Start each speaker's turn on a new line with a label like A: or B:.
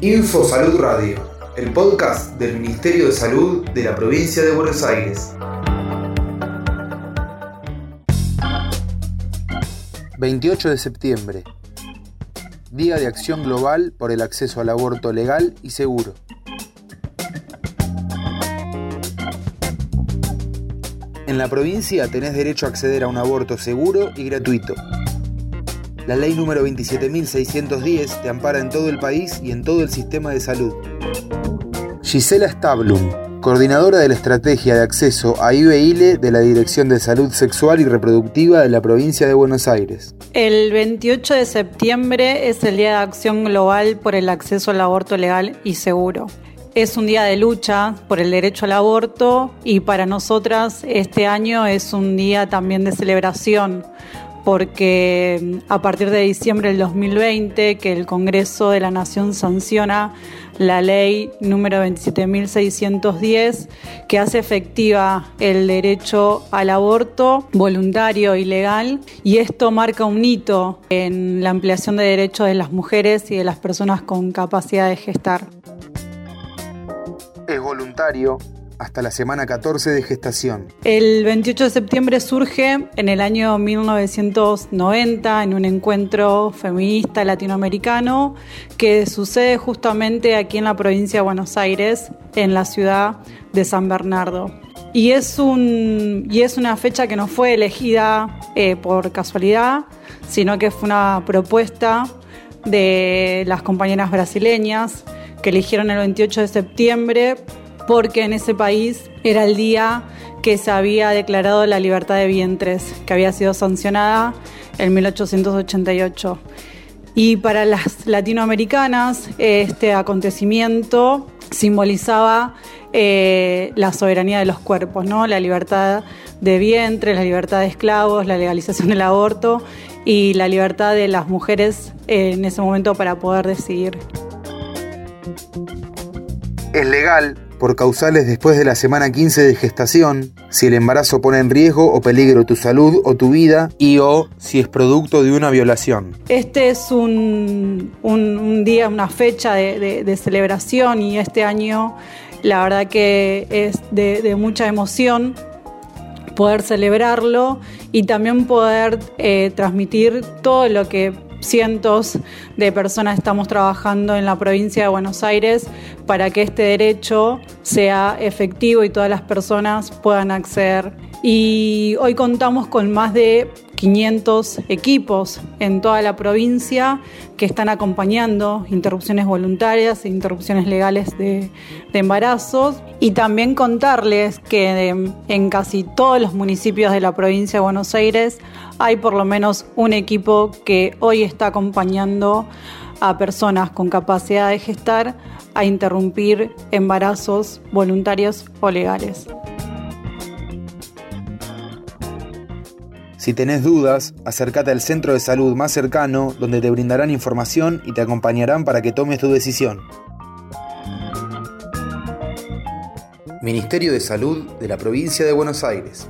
A: Info Salud Radio, el podcast del Ministerio de Salud de la provincia de Buenos Aires. 28 de septiembre, Día de Acción Global por el acceso al aborto legal y seguro. En la provincia tenés derecho a acceder a un aborto seguro y gratuito. La ley número 27.610 te ampara en todo el país y en todo el sistema de salud. Gisela Stablum, coordinadora de la estrategia de acceso a IBILE de la Dirección de Salud Sexual y Reproductiva de la provincia de Buenos Aires.
B: El 28 de septiembre es el Día de Acción Global por el acceso al aborto legal y seguro. Es un día de lucha por el derecho al aborto y para nosotras este año es un día también de celebración porque a partir de diciembre del 2020 que el Congreso de la Nación sanciona la ley número 27.610 que hace efectiva el derecho al aborto voluntario y legal y esto marca un hito en la ampliación de derechos de las mujeres y de las personas con capacidad de gestar.
A: Es voluntario hasta la semana 14 de gestación.
B: El 28 de septiembre surge en el año 1990 en un encuentro feminista latinoamericano que sucede justamente aquí en la provincia de Buenos Aires, en la ciudad de San Bernardo. Y es, un, y es una fecha que no fue elegida eh, por casualidad, sino que fue una propuesta de las compañeras brasileñas que eligieron el 28 de septiembre porque en ese país era el día que se había declarado la libertad de vientres, que había sido sancionada en 1888. Y para las latinoamericanas este acontecimiento simbolizaba eh, la soberanía de los cuerpos, ¿no? la libertad de vientres, la libertad de esclavos, la legalización del aborto y la libertad de las mujeres en ese momento para poder decidir.
A: Es legal, por causales después de la semana 15 de gestación, si el embarazo pone en riesgo o peligro tu salud o tu vida y o si es producto de una violación.
B: Este es un, día, una fecha de, celebración y este año la verdad que es de, mucha emoción poder celebrarlo y también poder eh, transmitir todo lo que cientos de personas estamos trabajando en la provincia de Buenos Aires para que este derecho sea efectivo y todas las personas puedan acceder. Y hoy contamos con más de 500 equipos en toda la provincia que están acompañando interrupciones voluntarias e interrupciones legales de, embarazos. Y también contarles que en casi todos los municipios de la provincia de Buenos Aires hay por lo menos un equipo que hoy está acompañando a personas con capacidad de gestar a interrumpir embarazos voluntarios o legales.
A: Si tenés dudas, acércate al centro de salud más cercano donde te brindarán información y te acompañarán para que tomes tu decisión. Ministerio de Salud de la Provincia de Buenos Aires.